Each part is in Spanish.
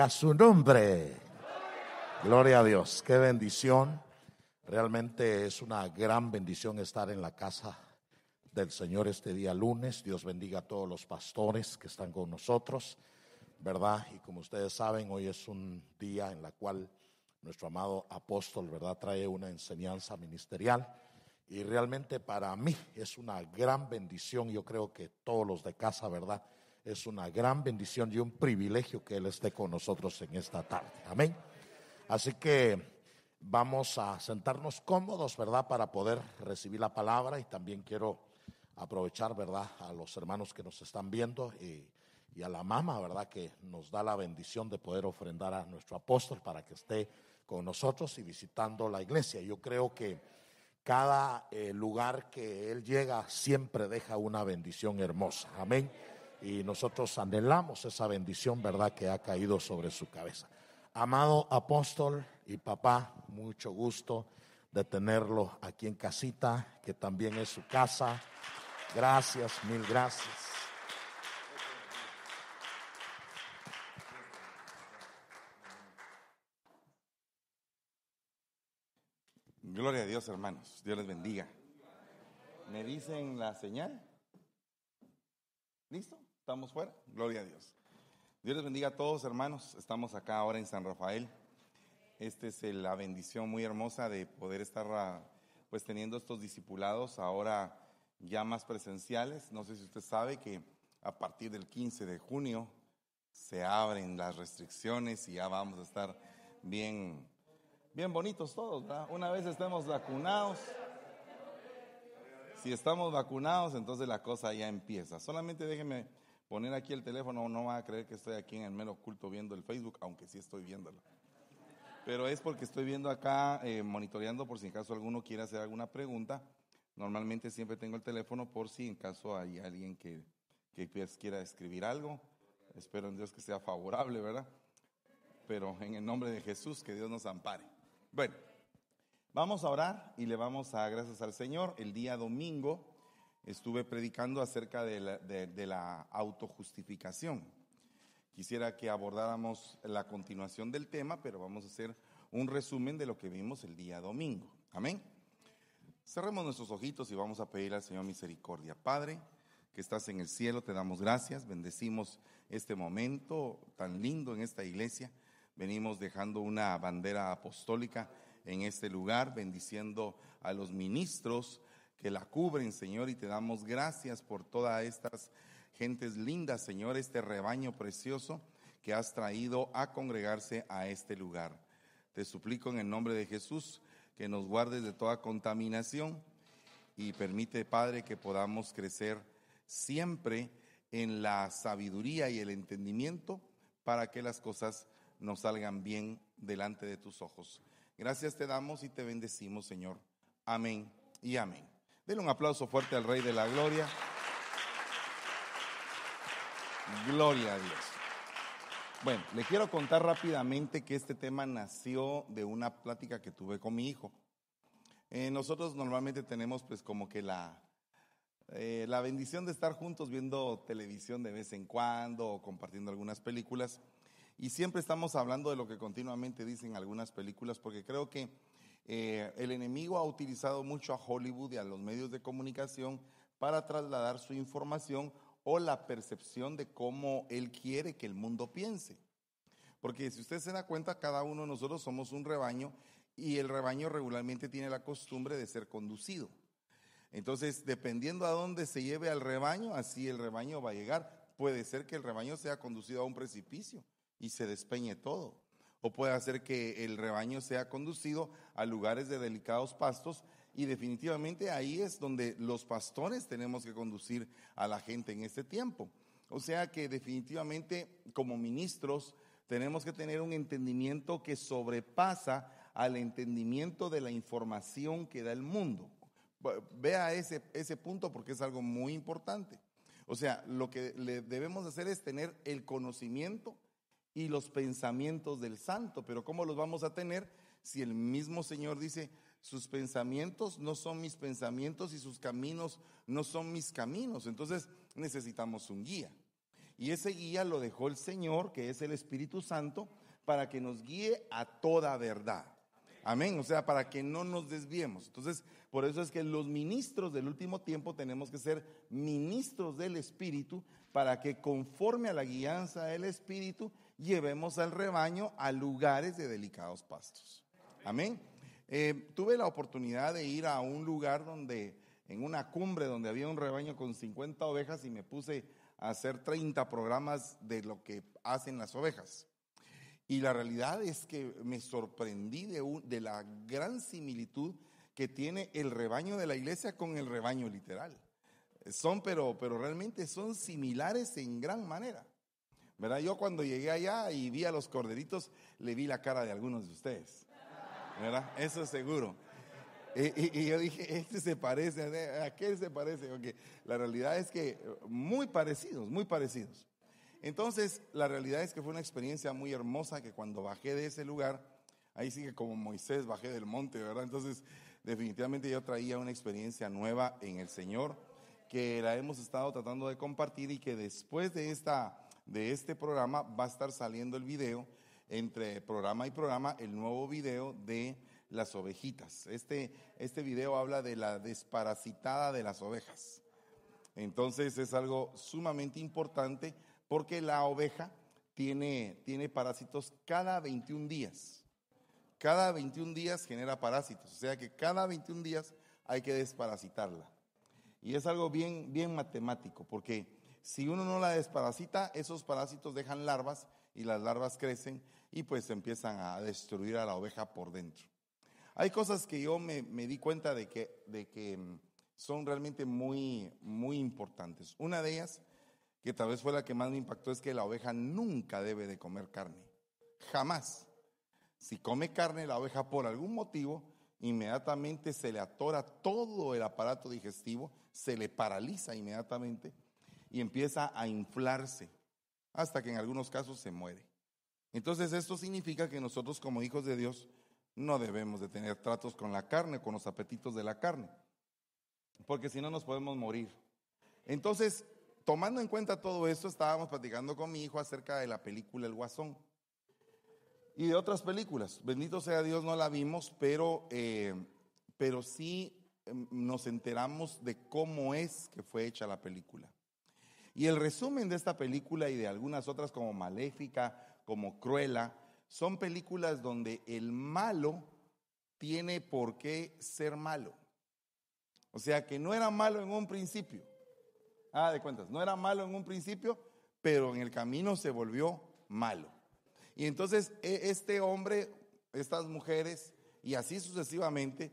a su nombre. Gloria a Dios, qué bendición. Realmente es una gran bendición estar en la casa del Señor este día lunes. Dios bendiga a todos los pastores que están con nosotros, ¿verdad? Y como ustedes saben, hoy es un día en la cual nuestro amado apóstol, ¿verdad? Trae una enseñanza ministerial. Y realmente para mí es una gran bendición. Yo creo que todos los de casa, ¿verdad? Es una gran bendición y un privilegio que Él esté con nosotros en esta tarde. Amén. Así que vamos a sentarnos cómodos, ¿verdad? Para poder recibir la palabra y también quiero aprovechar, ¿verdad? A los hermanos que nos están viendo y, a la mamá, ¿verdad? Que nos da la bendición de poder ofrendar a nuestro apóstol para que esté con nosotros y visitando la iglesia. Yo creo que cada eh, lugar que él llega siempre deja una bendición hermosa. Amén y nosotros anhelamos esa bendición, ¿verdad?, que ha caído sobre su cabeza. Amado apóstol y papá, mucho gusto de tenerlo aquí en casita, que también es su casa. Gracias, mil gracias. Gloria a Dios, hermanos. Dios les bendiga. ¿Me dicen la señal? ¿Listo? ¿Estamos fuera? Gloria a Dios. Dios les bendiga a todos, hermanos. Estamos acá ahora en San Rafael. Esta es la bendición muy hermosa de poder estar ah, pues teniendo estos discipulados ahora ya más presenciales. No sé si usted sabe que a partir del 15 de junio se abren las restricciones y ya vamos a estar bien bien bonitos todos, ¿verdad? Una vez estemos vacunados, si estamos vacunados, entonces la cosa ya empieza. Solamente déjenme poner aquí el teléfono, no va a creer que estoy aquí en el mero oculto viendo el Facebook, aunque sí estoy viéndolo. Pero es porque estoy viendo acá, eh, monitoreando por si en caso alguno quiere hacer alguna pregunta. Normalmente siempre tengo el teléfono por si en caso hay alguien que, que pues quiera escribir algo. Espero en Dios que sea favorable, ¿verdad? Pero en el nombre de Jesús, que Dios nos ampare. Bueno, vamos a orar y le vamos a gracias al Señor. El día domingo estuve predicando acerca de la, autojustificación. Quisiera que abordáramos la continuación del tema, pero vamos a hacer un resumen de lo que vimos el día domingo. Amén. Cerremos nuestros ojitos y vamos a pedir al Señor misericordia. Padre, que estás en el cielo, te damos gracias, bendecimos este momento tan lindo en esta iglesia. Venimos dejando una bandera apostólica en este lugar, bendiciendo a los ministros, que la cubren, Señor, y te damos gracias por todas estas gentes lindas, Señor, este rebaño precioso que has traído a congregarse a este lugar. Te suplico en el nombre de Jesús que nos guardes de toda contaminación y permite, Padre, que podamos crecer siempre en la sabiduría y el entendimiento para que las cosas nos salgan bien delante de tus ojos. Gracias te damos y te bendecimos, Señor. Amén y amén. Denle un aplauso fuerte al Rey de la Gloria. Gloria a Dios. Bueno, le quiero contar rápidamente que este tema nació de una plática que tuve con mi hijo. Eh, nosotros normalmente tenemos pues como que la, eh, la bendición de estar juntos viendo televisión de vez en cuando o compartiendo algunas películas. Y siempre estamos hablando de lo que continuamente dicen algunas películas porque creo que eh, el enemigo ha utilizado mucho a Hollywood y a los medios de comunicación para trasladar su información o la percepción de cómo él quiere que el mundo piense. Porque si usted se da cuenta, cada uno de nosotros somos un rebaño y el rebaño regularmente tiene la costumbre de ser conducido. Entonces, dependiendo a dónde se lleve al rebaño, así el rebaño va a llegar. Puede ser que el rebaño sea conducido a un precipicio y se despeñe todo o puede hacer que el rebaño sea conducido a lugares de delicados pastos y definitivamente ahí es donde los pastores tenemos que conducir a la gente en este tiempo. O sea que definitivamente como ministros tenemos que tener un entendimiento que sobrepasa al entendimiento de la información que da el mundo. Vea ese, ese punto porque es algo muy importante. O sea, lo que le debemos hacer es tener el conocimiento y los pensamientos del santo. Pero ¿cómo los vamos a tener si el mismo Señor dice, sus pensamientos no son mis pensamientos y sus caminos no son mis caminos? Entonces necesitamos un guía. Y ese guía lo dejó el Señor, que es el Espíritu Santo, para que nos guíe a toda verdad. Amén, o sea, para que no nos desviemos. Entonces, por eso es que los ministros del último tiempo tenemos que ser ministros del Espíritu para que conforme a la guianza del Espíritu llevemos al rebaño a lugares de delicados pastos. Amén. Eh, tuve la oportunidad de ir a un lugar donde, en una cumbre donde había un rebaño con 50 ovejas y me puse a hacer 30 programas de lo que hacen las ovejas. Y la realidad es que me sorprendí de, de la gran similitud que tiene el rebaño de la iglesia con el rebaño literal. Son, pero, pero realmente son similares en gran manera. ¿Verdad? Yo cuando llegué allá y vi a los corderitos, le vi la cara de algunos de ustedes. ¿Verdad? Eso es seguro. Y, yo dije, este se parece, ¿a qué se parece? Porque la realidad es que muy parecidos, muy parecidos. Entonces, la realidad es que fue una experiencia muy hermosa que cuando bajé de ese lugar, ahí sí que como Moisés bajé del monte, ¿verdad? Entonces, definitivamente yo traía una experiencia nueva en el Señor que la hemos estado tratando de compartir y que después de, esta, de este programa va a estar saliendo el video, entre programa y programa, el nuevo video de las ovejitas. Este, este video habla de la desparasitada de las ovejas. Entonces es algo sumamente importante porque la oveja tiene, tiene parásitos cada 21 días. Cada 21 días genera parásitos, o sea que cada 21 días hay que desparasitarla. Y es algo bien, bien matemático, porque si uno no la desparasita, esos parásitos dejan larvas y las larvas crecen y pues empiezan a destruir a la oveja por dentro. Hay cosas que yo me, di cuenta de que, de que mm, son realmente muy, muy importantes. Una de ellas, que tal vez fue la que más me impactó, es que la oveja nunca debe de comer carne. Jamás. Si come carne la oveja por algún motivo, inmediatamente se le atora todo el aparato digestivo, se le paraliza inmediatamente y empieza a inflarse hasta que en algunos casos se muere. Entonces esto significa que nosotros como hijos de Dios no debemos de tener tratos con la carne, con los apetitos de la carne, porque si no nos podemos morir. Entonces, tomando en cuenta todo esto, estábamos platicando con mi hijo acerca de la película El Guasón y de otras películas. Bendito sea Dios, no la vimos, pero, eh, pero sí em, nos enteramos de cómo es que fue hecha la película. Y el resumen de esta película y de algunas otras como Maléfica, como Cruella, son películas donde el malo tiene por qué ser malo. O sea que no era malo en un principio. Ah, de cuentas, no era malo en un principio, pero en el camino se volvió malo. Y entonces e, este hombre, estas mujeres y así sucesivamente,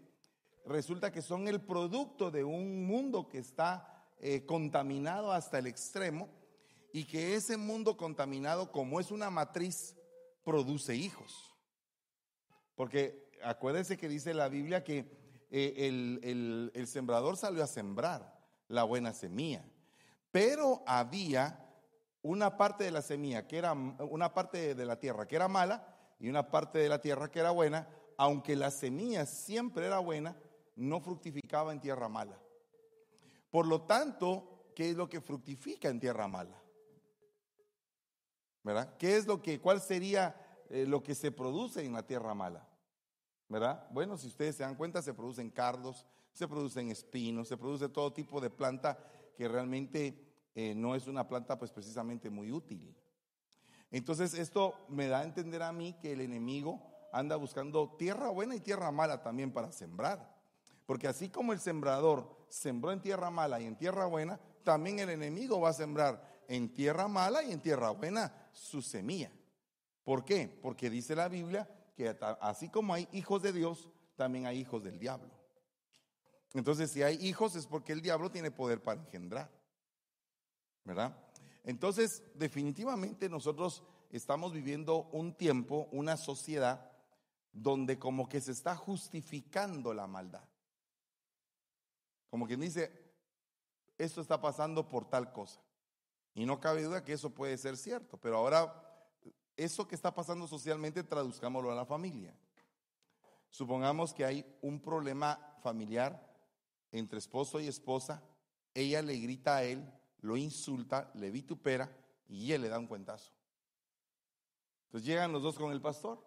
resulta que son el producto de un mundo que está eh, contaminado hasta el extremo y que ese mundo contaminado, como es una matriz, produce hijos. Porque acuérdense que dice la Biblia que eh, el, el sembrador salió a sembrar la buena semilla, pero había una parte de la semilla que era una parte de la tierra que era mala y una parte de la tierra que era buena, aunque la semilla siempre era buena, no fructificaba en tierra mala. Por lo tanto, ¿qué es lo que fructifica en tierra mala? ¿Verdad? ¿Qué es lo que, cuál sería eh, lo que se produce en la tierra mala? ¿Verdad? Bueno, si ustedes se dan cuenta, se producen cardos, se producen espinos, se produce todo tipo de planta que realmente eh, no es una planta pues precisamente muy útil. Entonces esto me da a entender a mí que el enemigo anda buscando tierra buena y tierra mala también para sembrar. Porque así como el sembrador sembró en tierra mala y en tierra buena, también el enemigo va a sembrar en tierra mala y en tierra buena su semilla. ¿Por qué? Porque dice la Biblia que así como hay hijos de Dios, también hay hijos del diablo. Entonces, si hay hijos es porque el diablo tiene poder para engendrar. ¿verdad? Entonces, definitivamente nosotros estamos viviendo un tiempo, una sociedad donde como que se está justificando la maldad. Como quien dice, esto está pasando por tal cosa. Y no cabe duda que eso puede ser cierto, pero ahora eso que está pasando socialmente traduzcámoslo a la familia. Supongamos que hay un problema familiar entre esposo y esposa, ella le grita a él, lo insulta, le vitupera y él le da un cuentazo. Entonces llegan los dos con el pastor.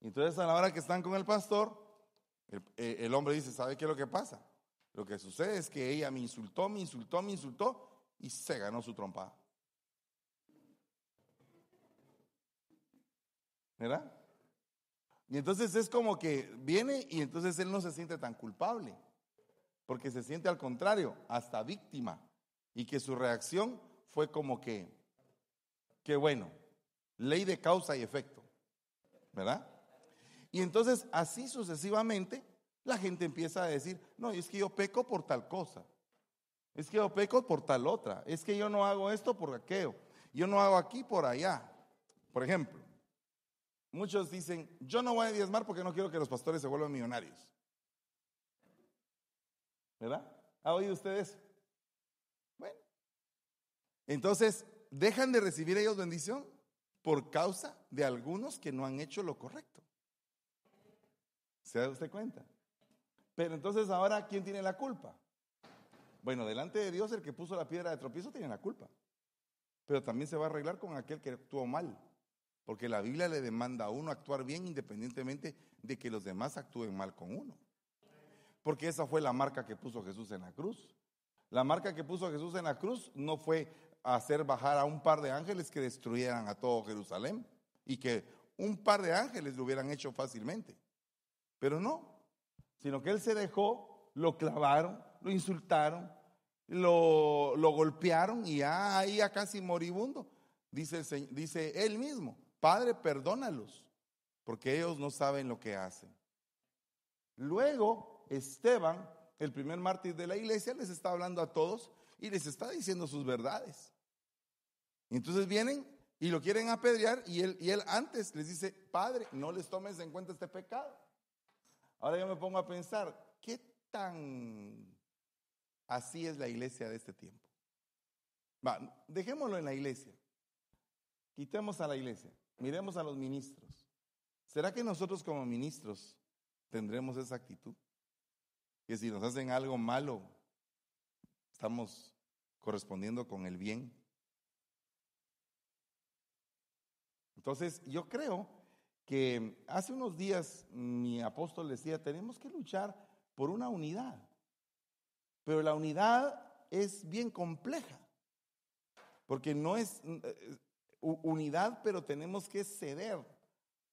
Entonces a la hora que están con el pastor, el, eh, el hombre dice, ¿sabe qué es lo que pasa? Lo que sucede es que ella me insultó, me insultó, me insultó y se ganó su trompada. ¿Verdad? Y entonces es como que viene y entonces él no se siente tan culpable, porque se siente al contrario, hasta víctima, y que su reacción fue como que, que bueno, ley de causa y efecto, ¿verdad? Y entonces así sucesivamente la gente empieza a decir, no, es que yo peco por tal cosa, es que yo peco por tal otra, es que yo no hago esto por aquello, yo no hago aquí por allá. Por ejemplo, Muchos dicen, yo no voy a diezmar porque no quiero que los pastores se vuelvan millonarios. ¿Verdad? ¿Ha oído ustedes? Bueno. Entonces, dejan de recibir ellos bendición por causa de algunos que no han hecho lo correcto. ¿Se da usted cuenta? Pero entonces ahora, ¿quién tiene la culpa? Bueno, delante de Dios el que puso la piedra de tropiezo tiene la culpa. Pero también se va a arreglar con aquel que actuó mal. Porque la Biblia le demanda a uno actuar bien independientemente de que los demás actúen mal con uno. Porque esa fue la marca que puso Jesús en la cruz. La marca que puso Jesús en la cruz no fue hacer bajar a un par de ángeles que destruyeran a todo Jerusalén y que un par de ángeles lo hubieran hecho fácilmente. Pero no, sino que él se dejó, lo clavaron, lo insultaron, lo, lo golpearon y ya ahí a casi moribundo, dice, dice él mismo. Padre, perdónalos, porque ellos no saben lo que hacen. Luego, Esteban, el primer mártir de la iglesia, les está hablando a todos y les está diciendo sus verdades. Entonces vienen y lo quieren apedrear y él, y él antes les dice, Padre, no les tomes en cuenta este pecado. Ahora yo me pongo a pensar, ¿qué tan así es la iglesia de este tiempo? Va, dejémoslo en la iglesia. Quitemos a la iglesia. Miremos a los ministros. ¿Será que nosotros como ministros tendremos esa actitud? Que si nos hacen algo malo, estamos correspondiendo con el bien. Entonces, yo creo que hace unos días mi apóstol decía, tenemos que luchar por una unidad. Pero la unidad es bien compleja, porque no es, unidad, pero tenemos que ceder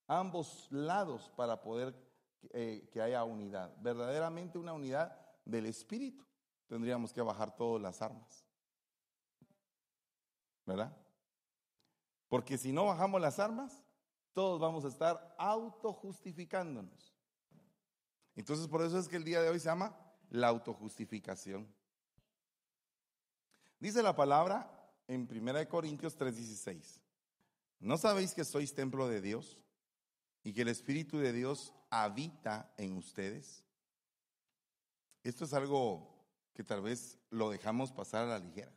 ambos lados para poder eh, que haya unidad. Verdaderamente una unidad del espíritu. Tendríamos que bajar todas las armas. ¿Verdad? Porque si no bajamos las armas, todos vamos a estar autojustificándonos. Entonces por eso es que el día de hoy se llama la autojustificación. Dice la palabra en 1 Corintios 3:16. ¿No sabéis que sois templo de Dios y que el Espíritu de Dios habita en ustedes? Esto es algo que tal vez lo dejamos pasar a la ligera.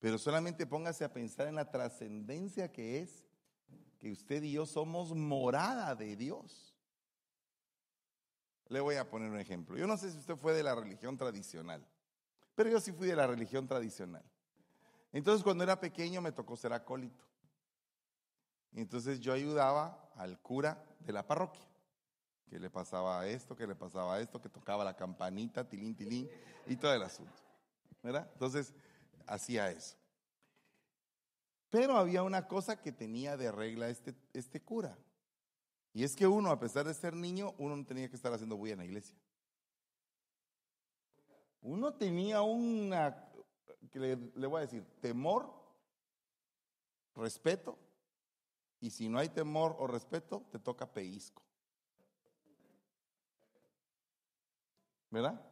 Pero solamente póngase a pensar en la trascendencia que es que usted y yo somos morada de Dios. Le voy a poner un ejemplo. Yo no sé si usted fue de la religión tradicional, pero yo sí fui de la religión tradicional. Entonces cuando era pequeño me tocó ser acólito. entonces yo ayudaba al cura de la parroquia, que le pasaba esto, que le pasaba esto, que tocaba la campanita, tilín, tilín, y todo el asunto. ¿Verdad? Entonces hacía eso. Pero había una cosa que tenía de regla este, este cura. Y es que uno, a pesar de ser niño, uno no tenía que estar haciendo bulla en la iglesia. Uno tenía una que le, voy a decir, temor, respeto, y si no hay temor o respeto, te toca peisco. ¿Verdad?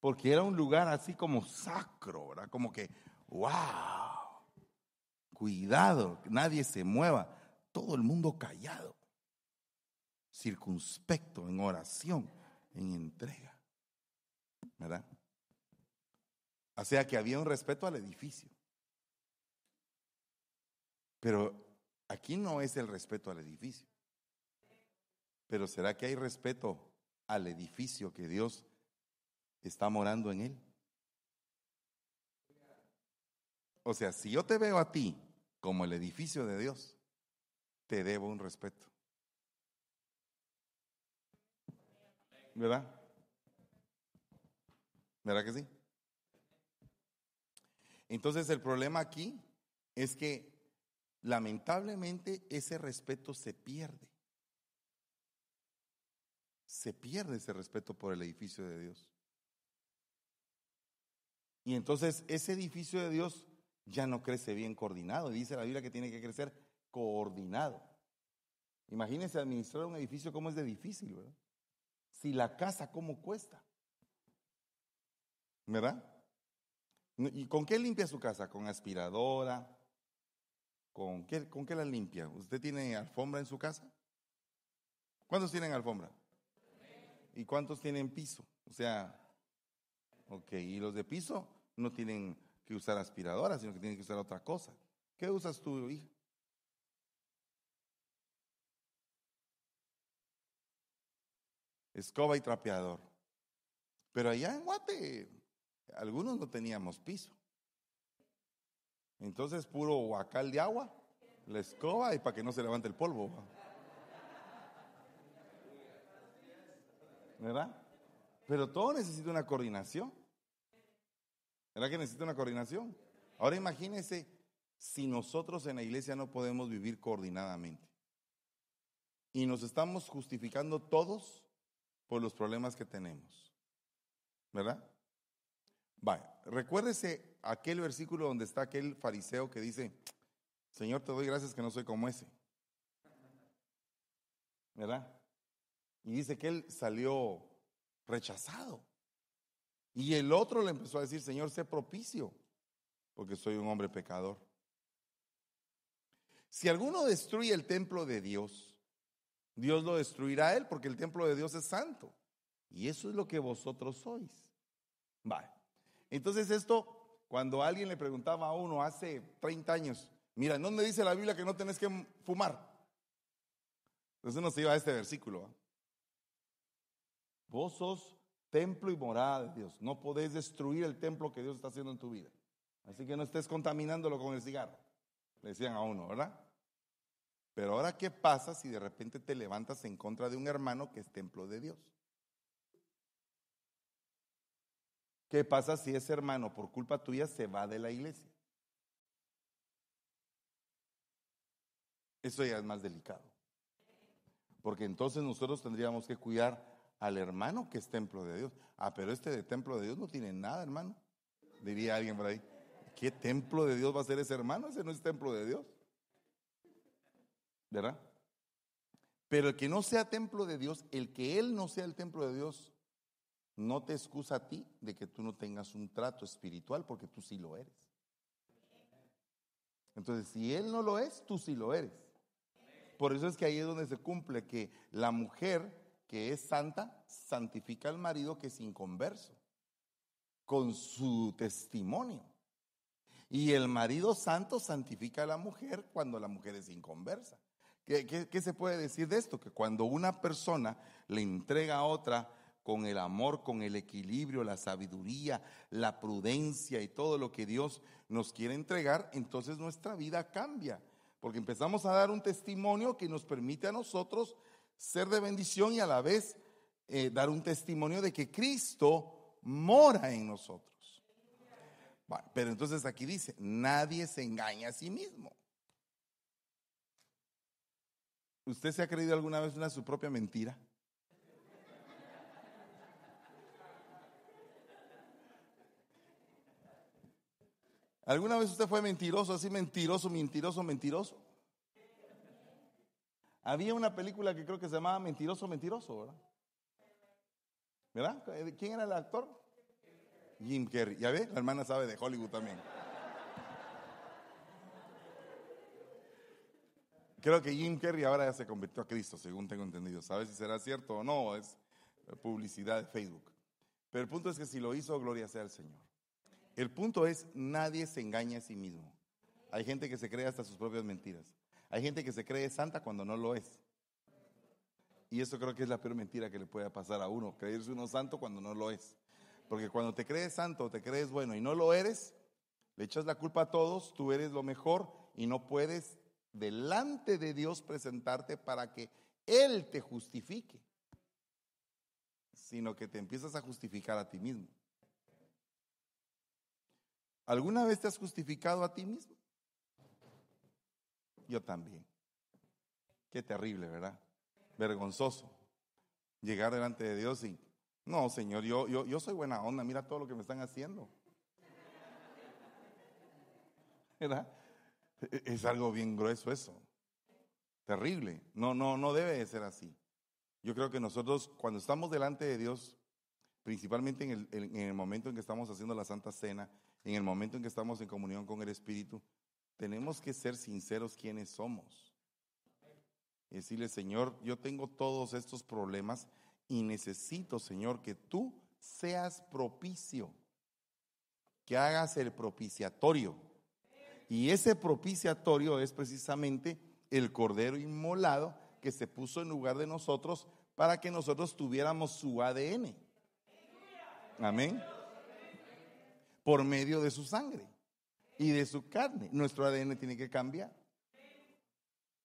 Porque era un lugar así como sacro, ¿verdad? Como que, wow, cuidado, nadie se mueva, todo el mundo callado, circunspecto, en oración, en entrega. ¿Verdad? O sea que había un respeto al edificio. Pero aquí no es el respeto al edificio. Pero ¿será que hay respeto al edificio que Dios está morando en él? O sea, si yo te veo a ti como el edificio de Dios, te debo un respeto. ¿Verdad? ¿Verdad que sí? Entonces el problema aquí es que lamentablemente ese respeto se pierde. Se pierde ese respeto por el edificio de Dios. Y entonces ese edificio de Dios ya no crece bien coordinado. Dice la Biblia que tiene que crecer coordinado. Imagínense administrar un edificio como es de difícil, ¿verdad? Si la casa, ¿cómo cuesta? ¿Verdad? ¿Y con qué limpia su casa? ¿Con aspiradora? ¿Con qué, ¿Con qué la limpia? ¿Usted tiene alfombra en su casa? ¿Cuántos tienen alfombra? ¿Y cuántos tienen piso? O sea, ok, y los de piso no tienen que usar aspiradora, sino que tienen que usar otra cosa. ¿Qué usas tú, hija? Escoba y trapeador. Pero allá en Guate, algunos no teníamos piso. Entonces, puro huacal de agua, la escoba y para que no se levante el polvo. ¿Verdad? Pero todo necesita una coordinación. ¿Verdad que necesita una coordinación? Ahora imagínense si nosotros en la iglesia no podemos vivir coordinadamente. Y nos estamos justificando todos por los problemas que tenemos. ¿Verdad? Vaya, recuérdese aquel versículo donde está aquel fariseo que dice, Señor, te doy gracias que no soy como ese. ¿Verdad? Y dice que él salió rechazado. Y el otro le empezó a decir, Señor, sé propicio, porque soy un hombre pecador. Si alguno destruye el templo de Dios, Dios lo destruirá a él, porque el templo de Dios es santo. Y eso es lo que vosotros sois. Vale. Entonces esto, cuando alguien le preguntaba a uno hace 30 años, mira, ¿no me dice la Biblia que no tenés que fumar? Entonces uno se iba a este versículo. Vos sos templo y morada de Dios. No podés destruir el templo que Dios está haciendo en tu vida. Así que no estés contaminándolo con el cigarro. Le decían a uno, ¿verdad? Pero ahora, ¿qué pasa si de repente te levantas en contra de un hermano que es templo de Dios? ¿Qué pasa si ese hermano, por culpa tuya, se va de la iglesia? Eso ya es más delicado. Porque entonces nosotros tendríamos que cuidar al hermano que es templo de Dios. Ah, pero este de templo de Dios no tiene nada, hermano. Diría alguien por ahí. ¿Qué templo de Dios va a ser ese hermano? Ese no es templo de Dios. ¿Verdad? Pero el que no sea templo de Dios, el que él no sea el templo de Dios, no te excusa a ti de que tú no tengas un trato espiritual, porque tú sí lo eres. Entonces, si él no lo es, tú sí lo eres. Por eso es que ahí es donde se cumple que la mujer que es santa, santifica al marido que es inconverso, con su testimonio. Y el marido santo santifica a la mujer cuando la mujer es inconversa. ¿Qué, qué, se puede decir de esto? Que cuando una persona le entrega a otra con el amor, con el equilibrio, la sabiduría, la prudencia y todo lo que Dios nos quiere entregar, entonces nuestra vida cambia. Porque empezamos a dar un testimonio que nos permite a nosotros ser de bendición y a la vez eh, dar un testimonio de que Cristo mora en nosotros. pero entonces aquí dice, nadie se engaña a sí mismo. ¿Usted se ha creído alguna vez una su propia mentira? ¿Alguna vez usted fue mentiroso, así mentiroso, mentiroso, mentiroso? Había una película que creo que se llamaba Mentiroso, Mentiroso, ¿verdad? ¿Verdad? ¿Quién era el actor? Jim Carrey. Ya ve, la hermana sabe de Hollywood también. Creo que Jim Carrey ahora ya se convirtió a Cristo, según tengo entendido. ¿Sabes si será cierto o no? Es publicidad de Facebook. Pero el punto es que si lo hizo, gloria sea al Señor. El punto es, nadie se engaña a sí mismo. Hay gente que se cree hasta sus propias mentiras. Hay gente que se cree santa cuando no lo es. Y eso creo que es la peor mentira que le puede pasar a uno, creerse uno santo cuando no lo es. Porque cuando te crees santo, te crees bueno y no lo eres, Le echas la culpa a todos, tú eres lo mejor y no puedes delante de Dios presentarte para que Él te justifique, sino que te empiezas a justificar a ti mismo. ¿Alguna vez te has justificado a ti mismo? Yo también. Qué terrible, ¿verdad? Vergonzoso. Llegar delante de Dios y, no, Señor, yo, yo, yo soy buena onda, mira todo lo que me están haciendo. ¿Verdad? E, es algo bien grueso eso. Terrible. No, no, no debe de ser así. Yo creo que nosotros cuando estamos delante de Dios, principalmente en el, en el momento en que estamos haciendo la Santa Cena, en el momento en que estamos en comunión con el Espíritu, tenemos que ser sinceros quiénes somos. Y decirle, Señor, yo tengo todos estos problemas y necesito, Señor, que tú seas propicio, que hagas el propiciatorio. Y ese propiciatorio es precisamente el cordero inmolado que se puso en lugar de nosotros para que nosotros tuviéramos su ADN. Amén. Por medio de su sangre y de su carne. Nuestro ADN tiene que cambiar.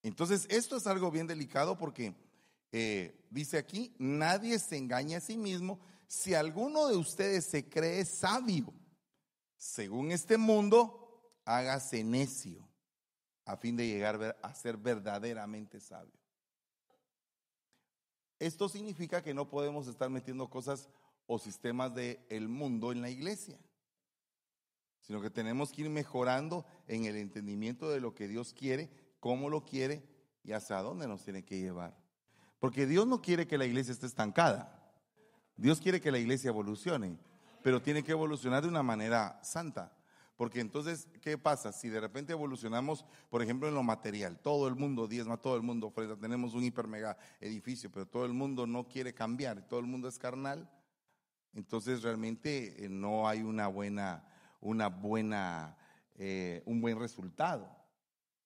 Entonces, esto es algo bien delicado porque eh, dice aquí, nadie se engaña a sí mismo. Si alguno de ustedes se cree sabio, según este mundo, hágase necio a fin de llegar a ser verdaderamente sabio. Esto significa que no podemos estar metiendo cosas o sistemas del mundo en la iglesia sino que tenemos que ir mejorando en el entendimiento de lo que Dios quiere, cómo lo quiere y hacia dónde nos tiene que llevar. Porque Dios no quiere que la iglesia esté estancada. Dios quiere que la iglesia evolucione, pero tiene que evolucionar de una manera santa. Porque entonces, ¿qué pasa? Si de repente evolucionamos, por ejemplo, en lo material, todo el mundo diezma, todo el mundo ofrenda, tenemos un hiper mega edificio, pero todo el mundo no quiere cambiar, todo el mundo es carnal, entonces realmente eh, no hay una buena una buena, eh, un buen resultado,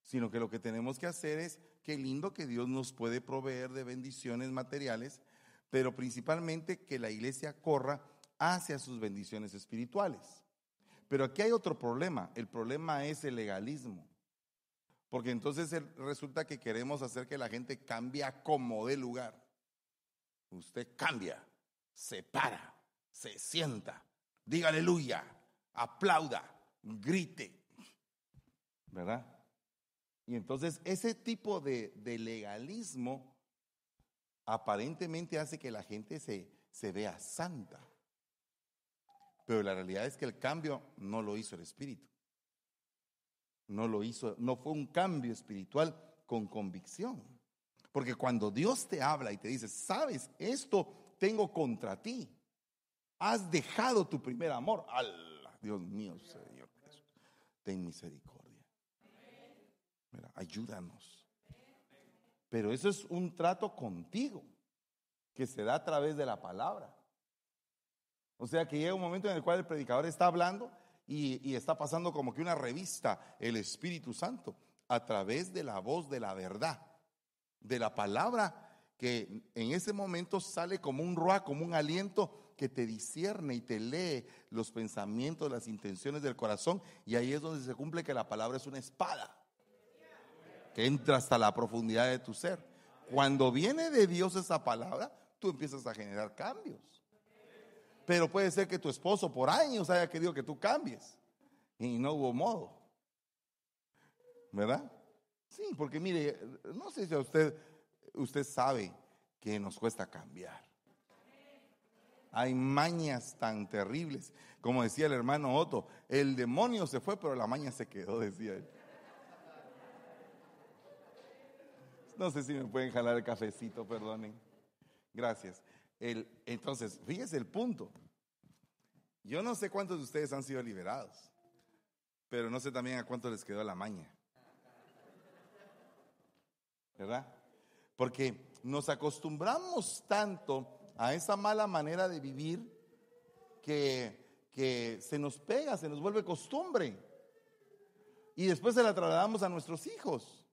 sino que lo que tenemos que hacer es, qué lindo que Dios nos puede proveer de bendiciones materiales, pero principalmente que la iglesia corra hacia sus bendiciones espirituales. Pero aquí hay otro problema, el problema es el legalismo. Porque entonces resulta que queremos hacer que la gente cambie como de lugar. Usted cambia, se para, se sienta, diga aleluya, aplauda, grite, ¿verdad? Y entonces ese tipo de, legalismo aparentemente hace que la gente se, se vea santa. Pero la realidad es que el cambio no lo hizo el Espíritu. No lo hizo, no fue un cambio espiritual con convicción. Porque cuando Dios te habla y te dice, sabes, esto tengo contra ti, has dejado tu primer amor. Al Dios mío, Señor Jesús, ten misericordia. Mira, ayúdanos. Pero eso es un trato contigo que se da a través de la palabra. O sea que llega un momento en el cual el predicador está hablando y, y, está pasando como que una revista, el Espíritu Santo, a través de la voz de la verdad, de la palabra que en ese momento sale como un roa, como un aliento que te discierne y te lee los pensamientos, las intenciones del corazón. Y ahí es donde se cumple que la palabra es una espada que entra hasta la profundidad de tu ser. Cuando viene de Dios esa palabra, tú empiezas a generar cambios. Pero puede ser que tu esposo por años haya querido que tú cambies y no hubo modo. ¿Verdad? Sí, porque mire, no sé si a usted, usted sabe que nos cuesta cambiar. Hay mañas tan terribles. Como decía el hermano Otto, el demonio se fue, pero la maña se quedó, decía él. No sé si me pueden jalar el cafecito, perdonen. Gracias. El, entonces, fíjese el punto. Yo no sé cuántos de ustedes han sido liberados, pero no sé también a cuántos les quedó la maña. ¿Verdad? Porque nos acostumbramos tanto a esa mala manera de vivir que, que se nos pega, se nos vuelve costumbre. Y después se la trasladamos a nuestros hijos.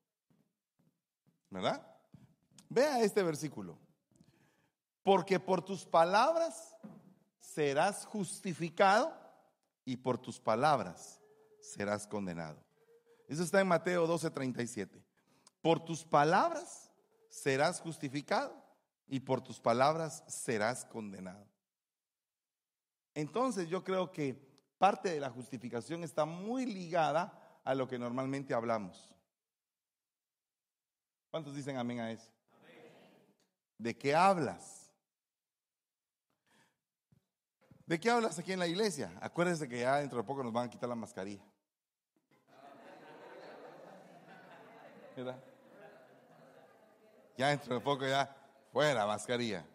¿Verdad? Vea este versículo. Porque por tus palabras serás justificado y por tus palabras serás condenado. Eso está en Mateo 12:37. Por tus palabras serás justificado y por tus palabras serás condenado. Entonces yo creo que parte de la justificación está muy ligada a lo que normalmente hablamos. ¿Cuántos dicen amén a eso? ¿De qué hablas? ¿De qué hablas aquí en la iglesia? Acuérdense que ya dentro de poco nos van a quitar la mascarilla. ¿Verdad? Ya dentro de poco ya fuera mascarilla.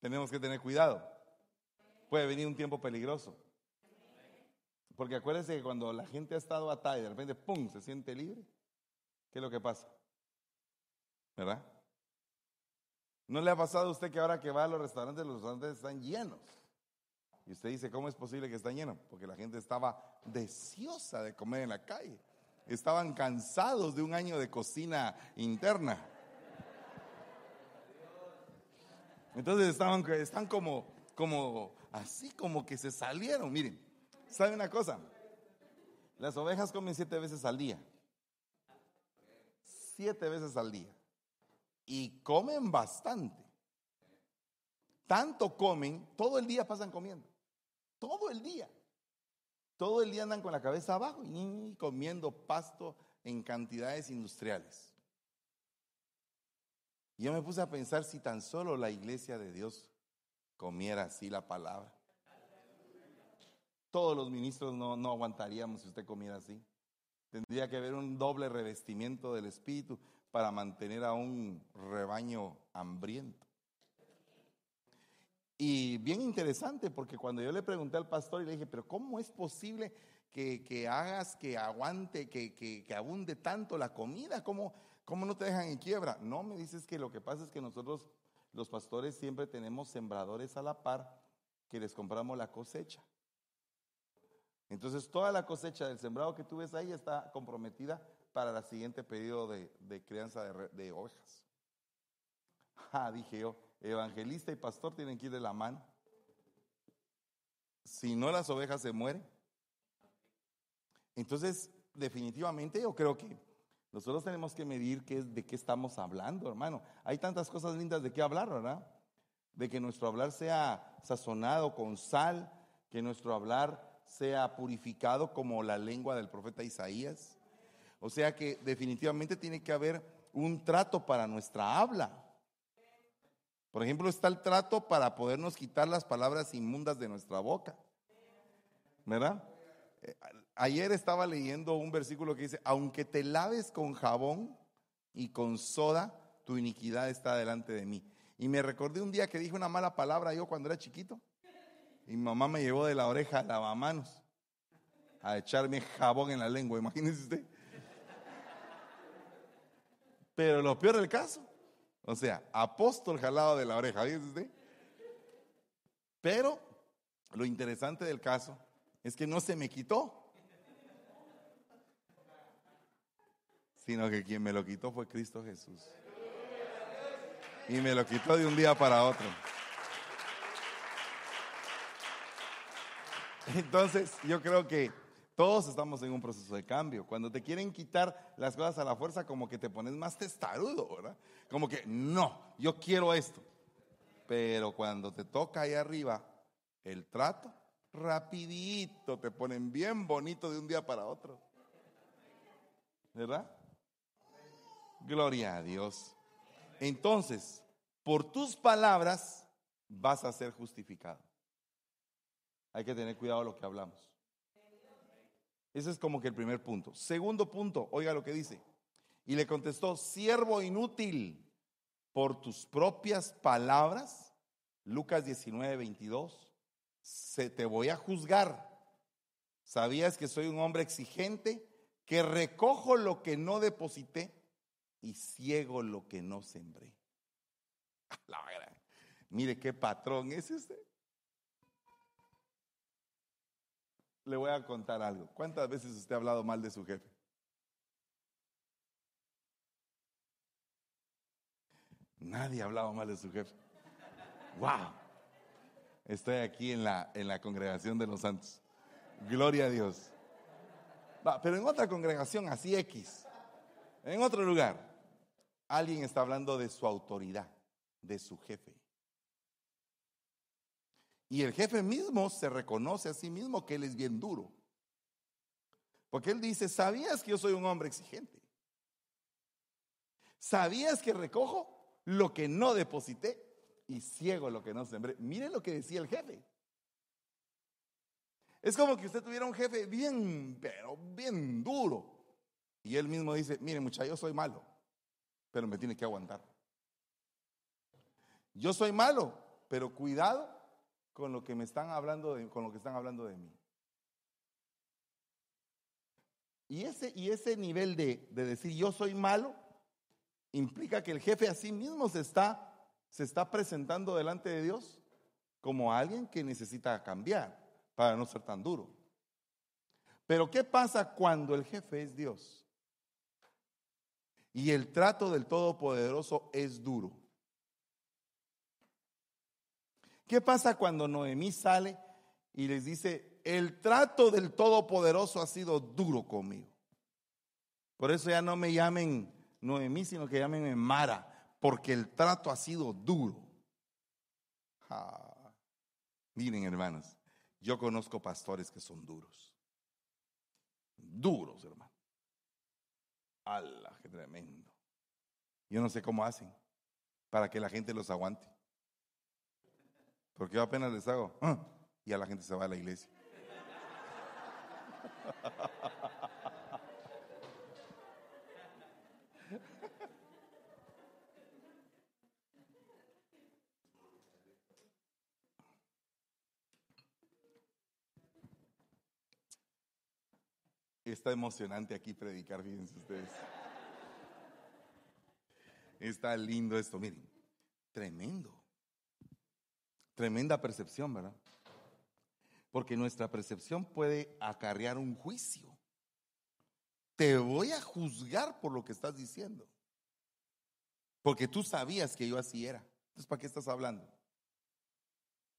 Tenemos que tener cuidado. Puede venir un tiempo peligroso. Porque acuérdense que cuando la gente ha estado atada y de repente, ¡pum!, se siente libre, ¿qué es lo que pasa? ¿Verdad? ¿No le ha pasado a usted que ahora que va a los restaurantes, los restaurantes están llenos? Y usted dice, ¿cómo es posible que están llenos? Porque la gente estaba deseosa de comer en la calle. Estaban cansados de un año de cocina interna. Entonces estaban, están como, como, así como que se salieron. Miren, ¿Sabe una cosa? Las ovejas comen siete veces al día. Siete veces al día. Y comen bastante. Tanto comen, todo el día pasan comiendo. Todo el día. Todo el día andan con la cabeza abajo y comiendo pasto en cantidades industriales. Y yo me puse a pensar si tan solo la iglesia de Dios comiera así la palabra. Todos los ministros no, no aguantaríamos si usted comiera así. Tendría que haber un doble revestimiento del Espíritu para mantener a un rebaño hambriento. Y bien interesante, porque cuando yo le pregunté al pastor y le dije, pero ¿cómo es posible que, hagas que aguante, que, que, que, abunde tanto la comida? ¿Cómo, ¿Cómo no te dejan en quiebra? No, me dices que lo que pasa es que nosotros, los pastores, siempre tenemos sembradores a la par que les compramos la cosecha. Entonces toda la cosecha del sembrado que tú ves ahí está comprometida para el siguiente periodo de, crianza de, ovejas. Ah, dije yo, evangelista y pastor tienen que ir de la mano. Si no, las ovejas se mueren. Entonces, definitivamente yo creo que nosotros tenemos que medir qué, de qué estamos hablando, hermano. Hay tantas cosas lindas de qué hablar, ¿verdad? De que nuestro hablar sea sazonado con sal, que nuestro hablar sea purificado como la lengua del profeta Isaías. O sea que definitivamente tiene que haber un trato para nuestra habla. Por ejemplo, está el trato para podernos quitar las palabras inmundas de nuestra boca. ¿Verdad? Eh, ayer estaba leyendo un versículo que dice, aunque te laves con jabón y con soda, tu iniquidad está delante de mí. Y me recordé un día que dije una mala palabra yo cuando era chiquito. Y mi mamá me llevó de la oreja a lavamanos a echarme jabón en la lengua, imagínese usted. Pero lo peor del caso, o sea, apóstol jalado de la oreja, fíjese usted. Pero lo interesante del caso es que no se me quitó, sino que quien me lo quitó fue Cristo Jesús. Y me lo quitó de un día para otro. Entonces, yo creo que todos estamos en un proceso de cambio. Cuando te quieren quitar las cosas a la fuerza, como que te pones más testarudo, ¿verdad? Como que, no, yo quiero esto. Pero cuando te toca ahí arriba el trato, rapidito te ponen bien bonito de un día para otro. ¿Verdad? Gloria a Dios. Entonces, por tus palabras vas a ser justificado. Hay que tener cuidado lo que hablamos. Ese es como que el primer punto. Segundo punto, oiga lo que dice. Y le contestó, siervo inútil, por tus propias palabras, Lucas 19, 22, se te voy a juzgar. ¿Sabías que soy un hombre exigente, que recojo lo que no deposité y ciego lo que no sembré? La Mire qué patrón es este. Le voy a contar algo. ¿Cuántas veces usted ha hablado mal de su jefe? Nadie ha hablado mal de su jefe. ¡Wow! estoy aquí en la, en la congregación de los santos. Gloria a Dios. Pero en otra congregación, así X, en otro lugar, alguien está hablando de su autoridad, de su jefe. Y el jefe mismo se reconoce a sí mismo que él es bien duro. Porque él dice, ¿sabías que yo soy un hombre exigente? ¿Sabías que recojo lo que no deposité y ciego lo que no sembré? Mire lo que decía el jefe. Es como que usted tuviera un jefe bien, pero bien duro. Y él mismo dice, mire muchacho, yo soy malo, pero me tiene que aguantar. Yo soy malo, pero cuidado con lo que me están hablando de, con lo que están hablando de mí. Y ese, y ese nivel de, de decir yo soy malo implica que el jefe a sí mismo se está, se está presentando delante de Dios como alguien que necesita cambiar para no ser tan duro. Pero ¿qué pasa cuando el jefe es Dios? Y el trato del Todopoderoso es duro. ¿Qué pasa cuando Noemí sale y les dice, el trato del Todopoderoso ha sido duro conmigo? Por eso ya no me llamen Noemí, sino que llamen Mara, porque el trato ha sido duro. Ah, miren, hermanos, yo conozco pastores que son duros. Duros, hermano. ¡Hala, qué tremendo! Yo no sé cómo hacen para que la gente los aguante. Porque yo apenas les hago, ah", y a la gente se va a la iglesia. Está emocionante aquí predicar, fíjense ustedes. Está lindo esto, miren. Tremendo. Tremenda percepción, ¿verdad? Porque nuestra percepción puede acarrear un juicio. Te voy a juzgar por lo que estás diciendo. Porque tú sabías que yo así era. Entonces, ¿para qué estás hablando?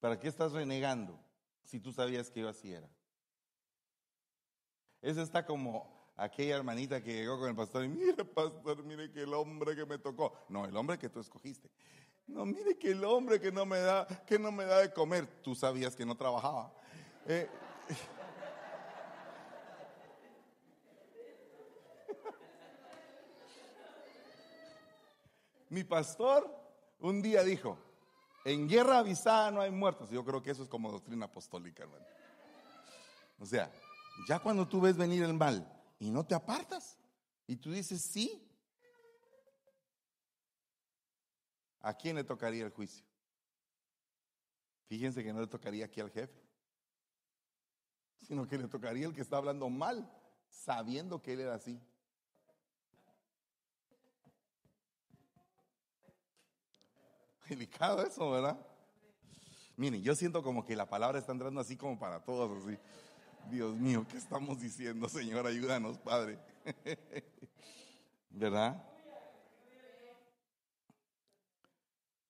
¿Para qué estás renegando si tú sabías que yo así era? Esa está como aquella hermanita que llegó con el pastor y mire, pastor, mire que el hombre que me tocó. No, el hombre que tú escogiste. No, mire que el hombre que no me da, que no me da de comer, tú sabías que no trabajaba. Eh, mi pastor un día dijo, en guerra avisada no hay muertos. Yo creo que eso es como doctrina apostólica, hermano. O sea, ya cuando tú ves venir el mal y no te apartas, y tú dices sí, ¿A quién le tocaría el juicio? Fíjense que no le tocaría aquí al jefe, sino que le tocaría el que está hablando mal, sabiendo que él era así. Delicado eso, ¿verdad? Miren, yo siento como que la palabra está entrando así como para todos, así. Dios mío, ¿qué estamos diciendo, Señor? Ayúdanos, Padre. ¿Verdad?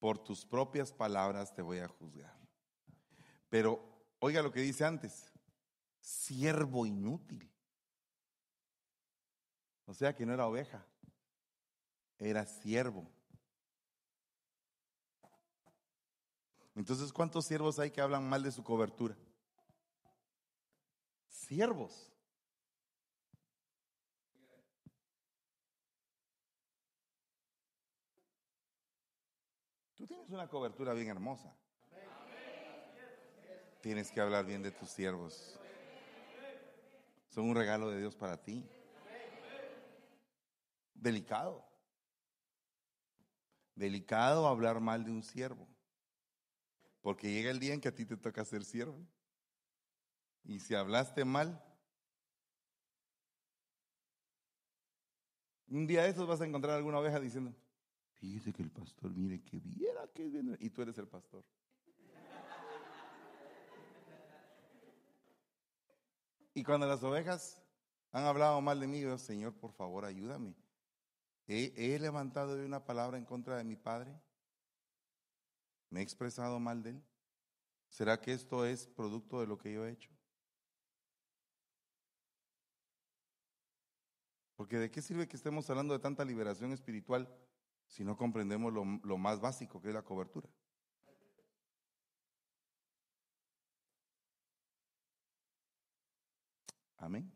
Por tus propias palabras te voy a juzgar. Pero oiga lo que dice antes, siervo inútil. O sea que no era oveja, era siervo. Entonces, ¿cuántos siervos hay que hablan mal de su cobertura? Siervos. Tienes una cobertura bien hermosa. Tienes que hablar bien de tus siervos. Son un regalo de Dios para ti. Delicado. Delicado hablar mal de un siervo. Porque llega el día en que a ti te toca ser siervo. Y si hablaste mal, un día de esos vas a encontrar alguna oveja diciendo, Fíjese que el pastor, mire, que viera que viene. Y tú eres el pastor. Y cuando las ovejas han hablado mal de mí, yo, Señor, por favor, ayúdame. He, he levantado una palabra en contra de mi padre. Me he expresado mal de él. ¿Será que esto es producto de lo que yo he hecho? Porque de qué sirve que estemos hablando de tanta liberación espiritual si no comprendemos lo, más básico que es la cobertura. Amén.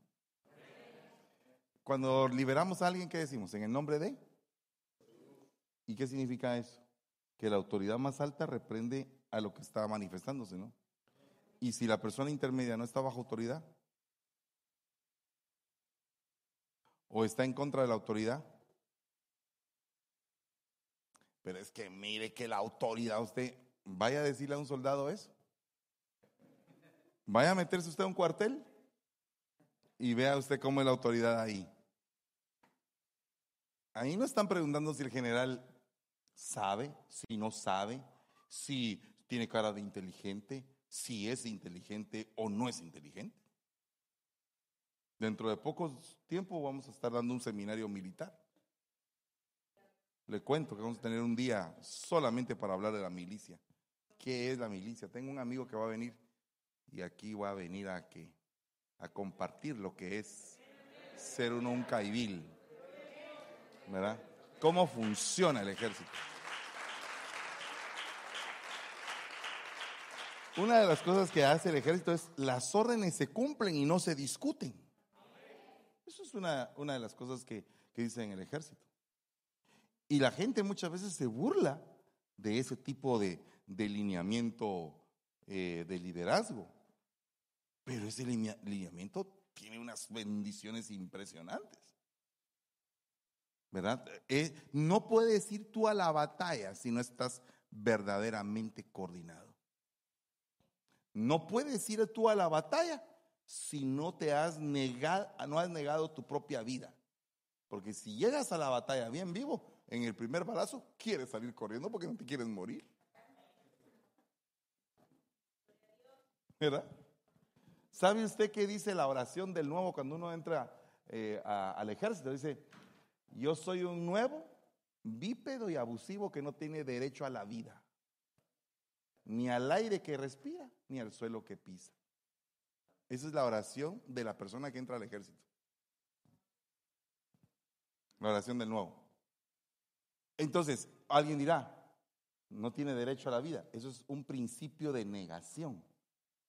Cuando liberamos a alguien, ¿qué decimos? En el nombre de. ¿Y qué significa eso? Que la autoridad más alta reprende a lo que está manifestándose, ¿no? Y si la persona intermedia no está bajo autoridad, o está en contra de la autoridad, pero es que mire que la autoridad, usted vaya a decirle a un soldado eso. Vaya a meterse usted a un cuartel y vea usted cómo es la autoridad ahí. Ahí no están preguntando si el general sabe, si no sabe, si tiene cara de inteligente, si es inteligente o no es inteligente. Dentro de poco tiempo vamos a estar dando un seminario militar. Le cuento que vamos a tener un día solamente para hablar de la milicia. ¿Qué es la milicia? Tengo un amigo que va a venir y aquí va a venir a que a compartir lo que es ser uno un caibil. ¿Verdad? ¿Cómo funciona el ejército? Una de las cosas que hace el ejército es las órdenes se cumplen y no se discuten. Eso es una, una de las cosas que, que dice en el ejército. Y la gente muchas veces se burla de ese tipo de, de lineamiento eh, de liderazgo. Pero ese lineamiento tiene unas bendiciones impresionantes. ¿Verdad? Eh, no puedes ir tú a la batalla si no estás verdaderamente coordinado. No puedes ir tú a la batalla si no te has negado, no has negado tu propia vida. Porque si llegas a la batalla bien vivo, en el primer balazo quieres salir corriendo porque no te quieres morir. ¿Verdad? ¿Sabe usted qué dice la oración del nuevo cuando uno entra eh, al ejército? Dice, yo soy un nuevo, bípedo y abusivo que no tiene derecho a la vida ni al aire que respira, ni al suelo que pisa. Esa es la oración de la persona que entra al ejército. La oración del nuevo. Entonces, alguien dirá, no tiene derecho a la vida. Eso es un principio de negación.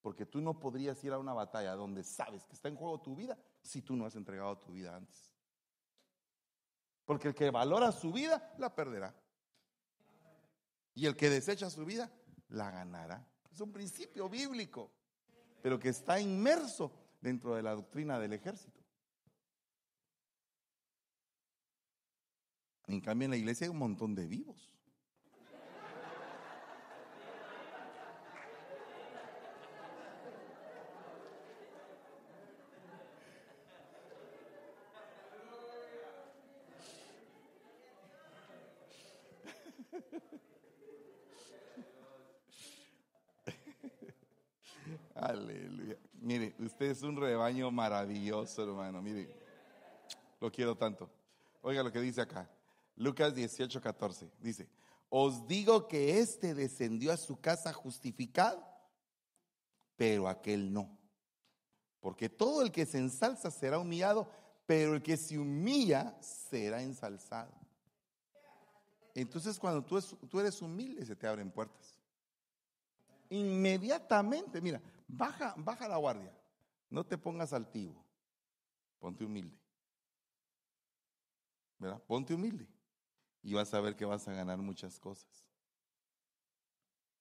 Porque tú no podrías ir a una batalla donde sabes que está en juego tu vida si tú no has entregado tu vida antes. Porque el que valora su vida, la perderá. Y el que desecha su vida, la ganará. Es un principio bíblico, pero que está inmerso dentro de la doctrina del ejército. En cambio, en la iglesia hay un montón de vivos. Aleluya. Mire, usted es un rebaño maravilloso, hermano. Mire, lo quiero tanto. Oiga lo que dice acá. Lucas 18, 14. Dice, os digo que éste descendió a su casa justificado, pero aquel no. Porque todo el que se ensalza será humillado, pero el que se humilla será ensalzado. Entonces cuando tú, tú eres humilde se te abren puertas. Inmediatamente, mira, Baja, baja la guardia. No te pongas altivo. Ponte humilde. ¿Verdad? Ponte humilde. Y vas a ver que vas a ganar muchas cosas.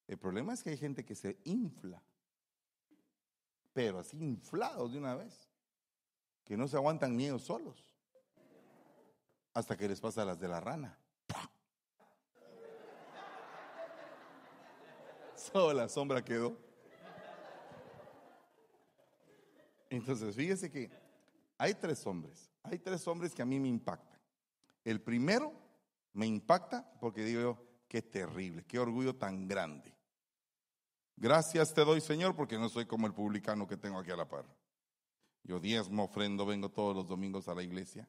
El problema es que hay gente que se infla. Pero así inflados de una vez. Que no se aguantan ni ellos solos. Hasta que les pasa las de la rana. Solo la sombra quedó. Entonces, fíjese que hay tres hombres, hay tres hombres que a mí me impactan. El primero me impacta porque digo yo, qué terrible, qué orgullo tan grande. Gracias te doy, Señor, porque no soy como el publicano que tengo aquí a la par. Yo diezmo, ofrendo, vengo todos los domingos a la iglesia,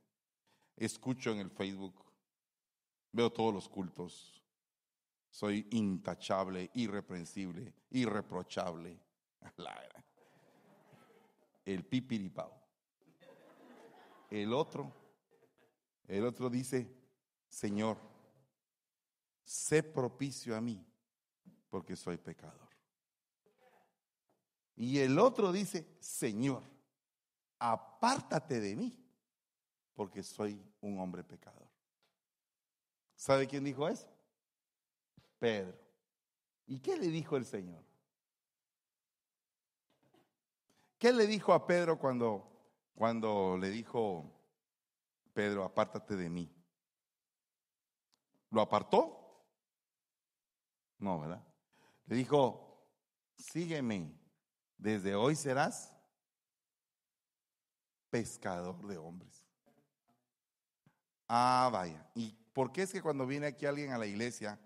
escucho en el Facebook, veo todos los cultos, soy intachable, irreprensible, irreprochable. El pipiripao. El otro, el otro dice, Señor, sé propicio a mí, porque soy pecador. Y el otro dice, Señor, apártate de mí, porque soy un hombre pecador. ¿Sabe quién dijo eso? Pedro. ¿Y qué le dijo el Señor? ¿Qué le dijo a Pedro cuando, cuando le dijo, Pedro, apártate de mí? ¿Lo apartó? No, ¿verdad? Le dijo, sígueme, desde hoy serás pescador de hombres. Ah, vaya. ¿Y por qué es que cuando viene aquí alguien a la iglesia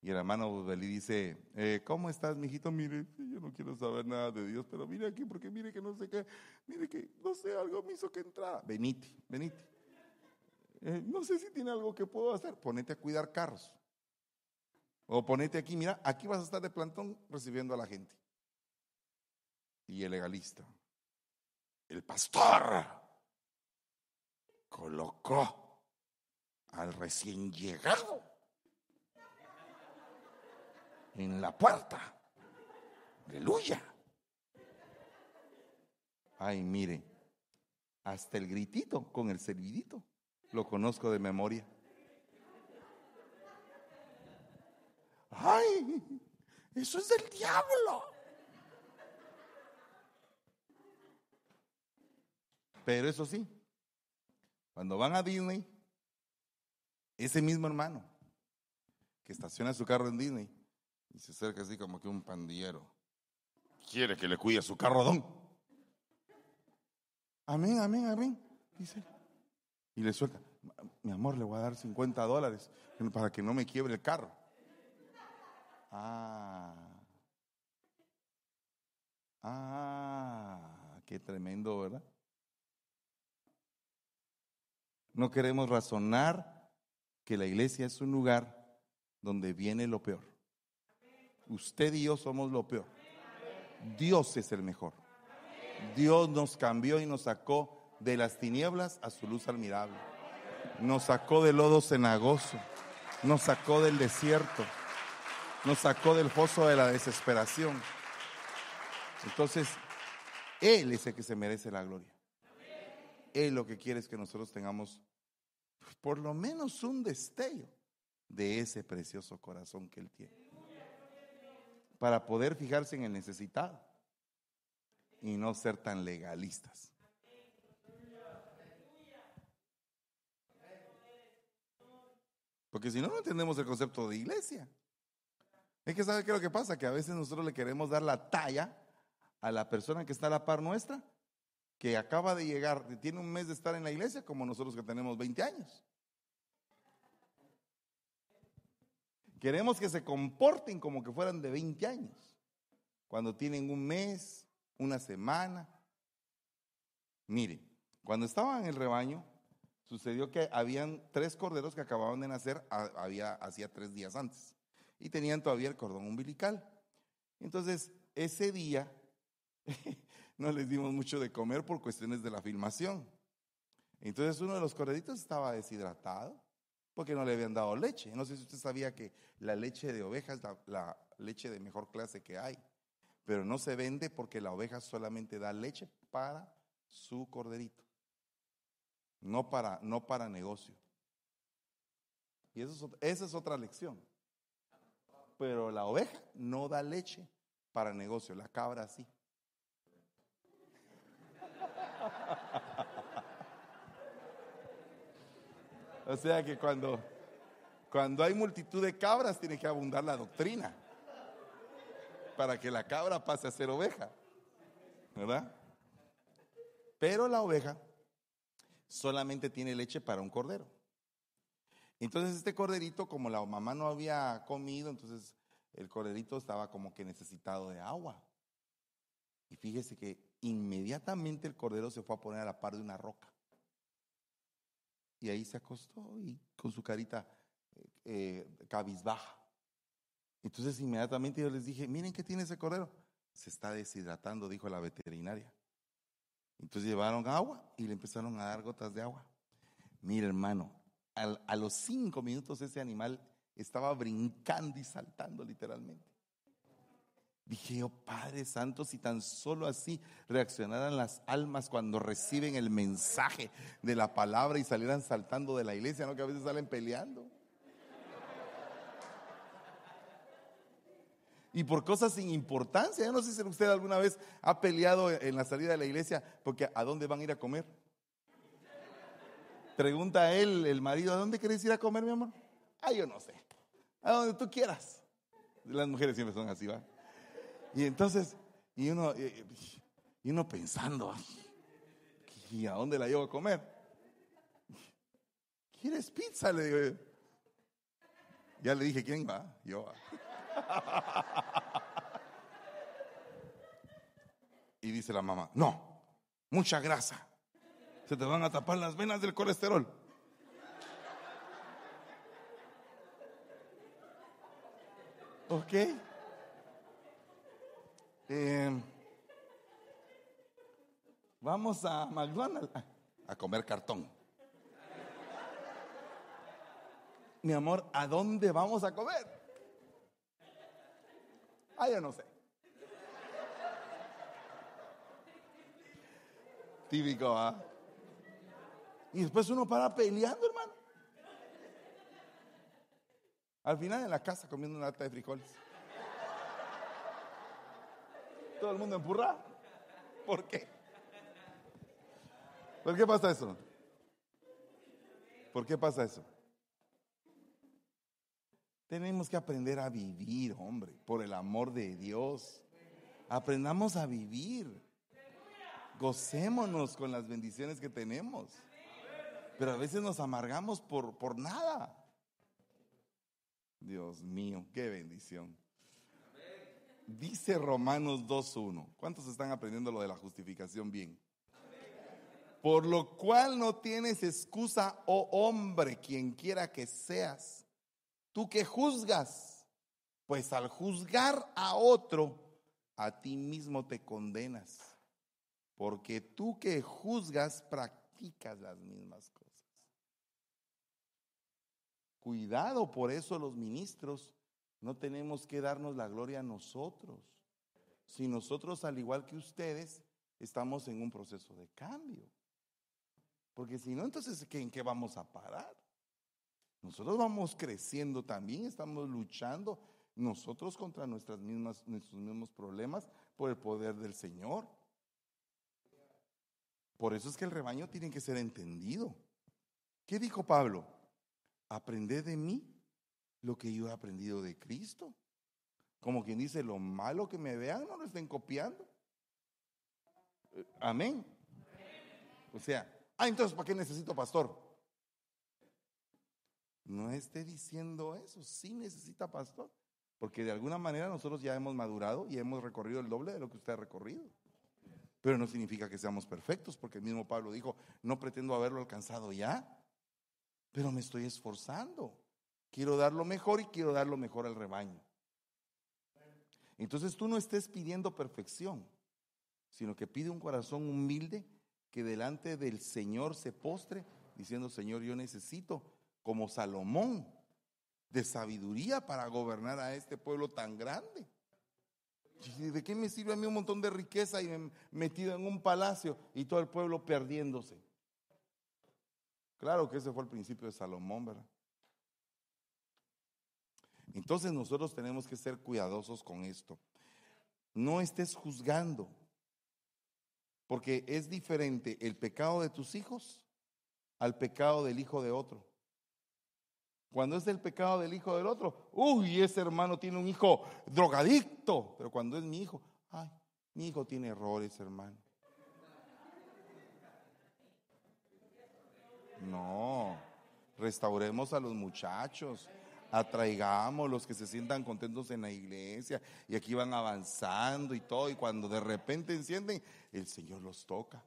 y el hermano Belí dice, eh, ¿cómo estás, mijito? Mire, yo no quiero saber nada de Dios, pero mire aquí porque mire que no sé qué, mire que no sé, algo me hizo que entrara. Venite, venite. Eh, no sé si tiene algo que puedo hacer. Ponete a cuidar carros. O ponete aquí, mira, aquí vas a estar de plantón recibiendo a la gente. Y el legalista, el pastor, colocó al recién llegado en la puerta. Aleluya. Ay, mire, hasta el gritito con el servidito lo conozco de memoria. Ay, eso es del diablo. Pero eso sí, cuando van a Disney, ese mismo hermano que estaciona su carro en Disney y se acerca así como que un pandillero quiere que le cuide su carro, don. Amén, amén, amén. Dice. Y le suelta, mi amor, le voy a dar 50 dólares para que no me quiebre el carro. Ah. Ah, qué tremendo, ¿verdad? No queremos razonar que la iglesia es un lugar donde viene lo peor. Usted y yo somos lo peor. Dios es el mejor. Dios nos cambió y nos sacó de las tinieblas a su luz admirable. Nos sacó del lodo cenagoso. Nos sacó del desierto. Nos sacó del foso de la desesperación. Entonces, Él es el que se merece la gloria. Él lo que quiere es que nosotros tengamos por lo menos un destello de ese precioso corazón que Él tiene. Para poder fijarse en el necesitado y no ser tan legalistas. Porque si no, no entendemos el concepto de iglesia. Es que sabe qué es lo que pasa, que a veces nosotros le queremos dar la talla a la persona que está a la par nuestra que acaba de llegar, tiene un mes de estar en la iglesia, como nosotros que tenemos 20 años. Queremos que se comporten como que fueran de 20 años, cuando tienen un mes, una semana. Mire, cuando estaba en el rebaño, sucedió que habían tres corderos que acababan de nacer, había, hacía tres días antes, y tenían todavía el cordón umbilical. Entonces, ese día no les dimos mucho de comer por cuestiones de la filmación. Entonces uno de los corderitos estaba deshidratado porque no le habían dado leche. No sé si usted sabía que la leche de oveja es la, leche de mejor clase que hay, pero no se vende porque la oveja solamente da leche para su corderito, no para, no para negocio. Y eso esa es otra lección. Pero la oveja no da leche para negocio, la cabra sí. O sea que cuando, cuando hay multitud de cabras tiene que abundar la doctrina para que la cabra pase a ser oveja. ¿Verdad? Pero la oveja solamente tiene leche para un cordero. Entonces este corderito, como la mamá no había comido, entonces el corderito estaba como que necesitado de agua. Y fíjese que inmediatamente el cordero se fue a poner a la par de una roca. Y ahí se acostó y con su carita eh, cabizbaja. Entonces inmediatamente yo les dije, miren qué tiene ese cordero. Se está deshidratando, dijo la veterinaria. Entonces llevaron agua y le empezaron a dar gotas de agua. Mira hermano, a los cinco minutos ese animal estaba brincando y saltando literalmente. Dije yo, Padre Santo, si tan solo así reaccionaran las almas cuando reciben el mensaje de la palabra y salieran saltando de la iglesia, ¿no? Que a veces salen peleando. Y por cosas sin importancia. Yo no sé si usted alguna vez ha peleado en la salida de la iglesia porque ¿a dónde van a ir a comer? Pregunta a él, el marido, ¿a dónde querés ir a comer, mi amor? Ah, yo no sé. A donde tú quieras. Las mujeres siempre son así, ¿va? Y entonces, y uno, y uno pensando, ¿y a dónde la llevo a comer? ¿Quieres pizza? Le digo. Ya le dije, ¿quién va? Yo. Y dice la mamá, no, mucha grasa. Se te van a tapar las venas del colesterol. ¿Ok? Eh, vamos a McDonald's a comer cartón. Mi amor, ¿a dónde vamos a comer? Ah, yo no sé. Típico, ¿ah? Y después uno para peleando, hermano. Al final en la casa comiendo una lata de frijoles. Todo el mundo empurra. ¿Por qué? ¿Por qué pasa eso? ¿Por qué pasa eso? Tenemos que aprender a vivir, hombre, por el amor de Dios. Aprendamos a vivir. Gocémonos con las bendiciones que tenemos. Pero a veces nos amargamos por, por nada. Dios mío, qué bendición. Dice Romanos 2.1. ¿Cuántos están aprendiendo lo de la justificación bien? Por lo cual no tienes excusa, oh hombre, quien quiera que seas, tú que juzgas, pues al juzgar a otro, a ti mismo te condenas, porque tú que juzgas practicas las mismas cosas. Cuidado, por eso los ministros no tenemos que darnos la gloria a nosotros. Si nosotros, al igual que ustedes, estamos en un proceso de cambio. Porque si no, entonces, ¿en qué vamos a parar? Nosotros vamos creciendo también, estamos luchando nosotros contra nuestras mismas, nuestros mismos problemas por el poder del Señor. Por eso es que el rebaño tiene que ser entendido. ¿Qué dijo Pablo? Aprended de mí lo que yo he aprendido de Cristo. Como quien dice, lo malo que me vean no lo estén copiando. Eh, amén. O sea, ah, entonces, ¿para qué necesito pastor? No esté diciendo eso, sí necesita pastor. Porque de alguna manera nosotros ya hemos madurado y hemos recorrido el doble de lo que usted ha recorrido. Pero no significa que seamos perfectos, porque el mismo Pablo dijo, no pretendo haberlo alcanzado ya, pero me estoy esforzando. Quiero dar lo mejor y quiero dar lo mejor al rebaño. Entonces tú no estés pidiendo perfección, sino que pide un corazón humilde que delante del Señor se postre, diciendo, Señor, yo necesito, como Salomón, de sabiduría para gobernar a este pueblo tan grande. ¿De qué me sirve a mí un montón de riqueza y metido en un palacio y todo el pueblo perdiéndose? Claro que ese fue el principio de Salomón, ¿verdad? Entonces nosotros tenemos que ser cuidadosos con esto. No estés juzgando, porque es diferente el pecado de tus hijos al pecado del hijo de otro. Cuando es el pecado del hijo del otro, uy, ese hermano tiene un hijo drogadicto, pero cuando es mi hijo, ay, mi hijo tiene errores, hermano. No, restauremos a los muchachos atraigamos los que se sientan contentos en la iglesia y aquí van avanzando y todo y cuando de repente encienden, el Señor los toca.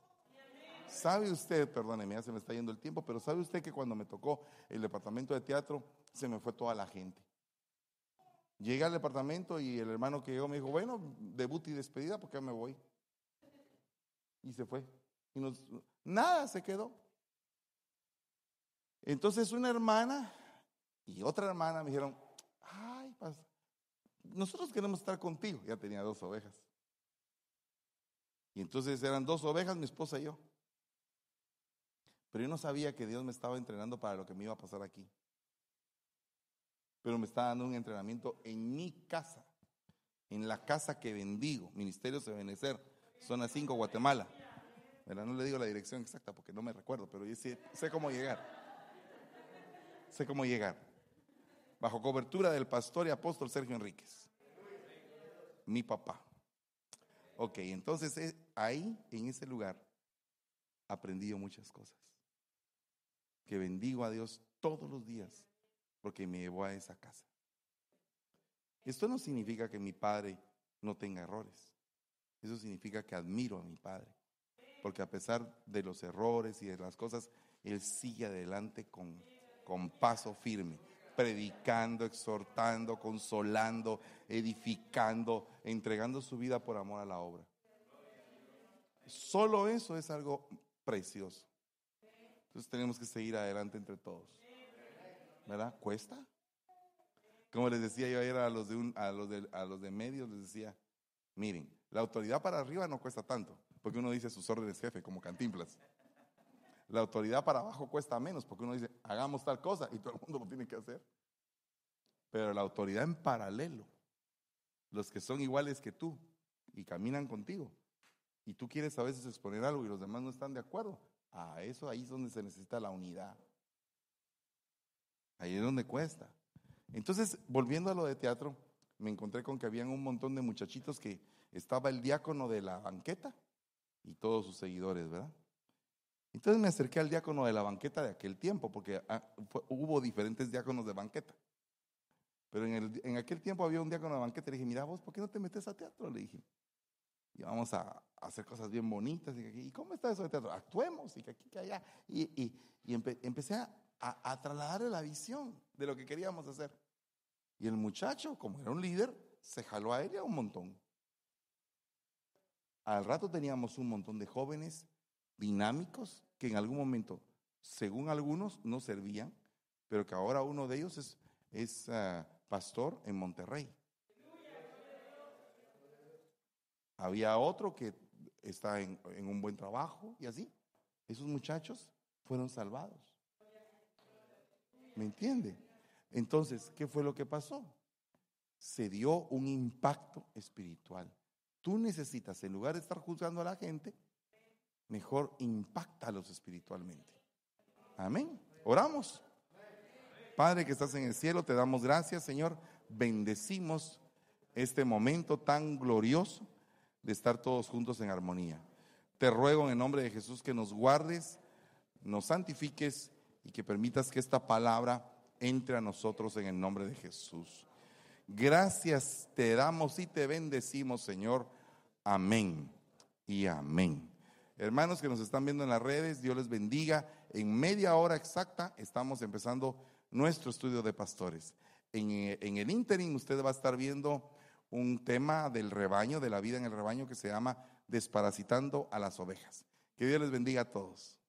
¿Sabe usted, perdóneme, ya se me está yendo el tiempo, pero sabe usted que cuando me tocó el departamento de teatro se me fue toda la gente? Llegué al departamento y el hermano que llegó me dijo, bueno, debut y despedida porque me voy. Y se fue. Y nos, nada, se quedó. Entonces una hermana y otra hermana me dijeron, ay, nosotros queremos estar contigo. Ya tenía dos ovejas. Y entonces eran dos ovejas, mi esposa y yo. Pero yo no sabía que Dios me estaba entrenando para lo que me iba a pasar aquí. Pero me estaba dando un entrenamiento en mi casa, en la casa que bendigo, Ministerios de Benecer, zona 5, Guatemala. No le digo la dirección exacta porque no me recuerdo, pero yo sé, cómo llegar. Sé cómo llegar. Bajo cobertura del pastor y apóstol Sergio Enríquez. Mi papá. Ok, entonces eh, ahí, en ese lugar, aprendí muchas cosas. Que bendigo a Dios todos los días porque me llevó a esa casa. Esto no significa que mi padre no tenga errores. Eso significa que admiro a mi padre. Porque a pesar de los errores y de las cosas, él sigue adelante con, con paso firme predicando, exhortando, consolando, edificando, entregando su vida por amor a la obra. Solo eso es algo precioso. Entonces tenemos que seguir adelante entre todos. ¿Verdad? ¿Cuesta? Como les decía yo ayer a los de, a los de, a los de medios, les decía, miren, la autoridad para arriba no cuesta tanto, porque uno dice sus órdenes jefe, como cantimplas. La autoridad para abajo cuesta menos porque uno dice, hagamos tal cosa y todo el mundo lo tiene que hacer. Pero la autoridad en paralelo, los que son iguales que tú y caminan contigo, y tú quieres a veces exponer algo y los demás no están de acuerdo, a eso ahí es donde se necesita la unidad. Ahí es donde cuesta. Entonces, volviendo a lo de teatro, me encontré con que habían un montón de muchachitos que estaba el diácono de la banqueta y todos sus seguidores, ¿verdad? Entonces me acerqué al diácono de la banqueta de aquel tiempo, porque ah, hubo diferentes diáconos de banqueta. Pero en, aquel tiempo había un diácono de banqueta y le dije, mira vos, ¿por qué no te metes a teatro? Le dije, y vamos a, hacer cosas bien bonitas. Y, cómo está eso de teatro? Actuemos y que aquí, que allá. Y, empecé a, a, trasladarle la visión de lo que queríamos hacer. Y el muchacho, como era un líder, se jaló a ella un montón. Al rato teníamos un montón de jóvenes dinámicos que en algún momento, según algunos, no servían, pero que ahora uno de ellos es, es ah, pastor en Monterrey. Había otro que está en, un buen trabajo y así. Esos muchachos fueron salvados. ¿Me entiende? Entonces, ¿qué fue lo que pasó? Se dio un impacto espiritual. Tú necesitas, en lugar de estar juzgando a la gente, mejor impactalos espiritualmente. Amén. Oramos. Padre que estás en el cielo, te damos gracias, Señor. Bendecimos este momento tan glorioso de estar todos juntos en armonía. Te ruego en el nombre de Jesús que nos guardes, nos santifiques y que permitas que esta palabra entre a nosotros en el nombre de Jesús. Gracias te damos y te bendecimos, Señor. Amén y amén. Hermanos que nos están viendo en las redes, Dios les bendiga. En media hora exacta estamos empezando nuestro estudio de pastores. En, en, el interim usted va a estar viendo un tema del rebaño, de la vida en el rebaño que se llama Desparasitando a las ovejas. Que Dios les bendiga a todos.